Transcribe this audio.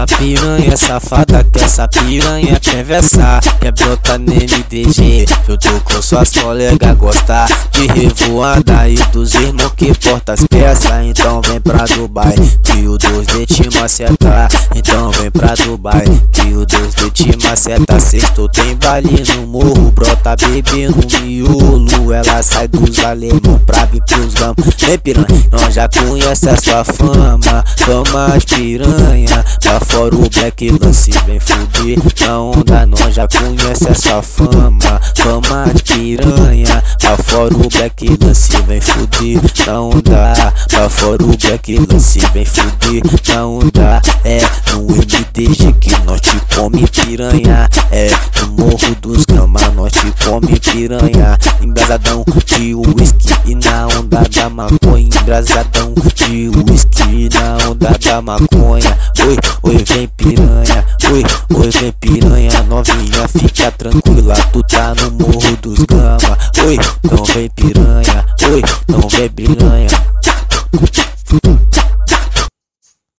essa piranha safada, que essa piranha quer versar Quer brotar no MDG Junto com suas colegas gostar De revoada e dos irmãos que porta as peças Então vem pra Dubai. Que o Deus de te macetar Então vem pra Dubai. Que o Deus de te maceta Sexto tem baile no morro. Brota bebê no miolo Ela sai dos alemão pra vir pros gamos Vem piranha, nós já conhece a sua fama. Toma as piranha Pra fora o black lance vem fuder Na onda. Nós já conhece essa fama. Fama de piranha Pra fora o black lance vem fuder Na onda Pra fora o black lance vem fuder. Na onda É no MDG que nós te come piranha. É no morro dos gama nós te come piranha. Embrasadão de whisky e na onda da maconha. Embrasadão de whisky na onda da maconha. Oi, oi, vem piranha, oi, oi, vem piranha, novinha, fica tranquila, tu tá no morro dos gama, oi, não vem piranha, não vem piranha.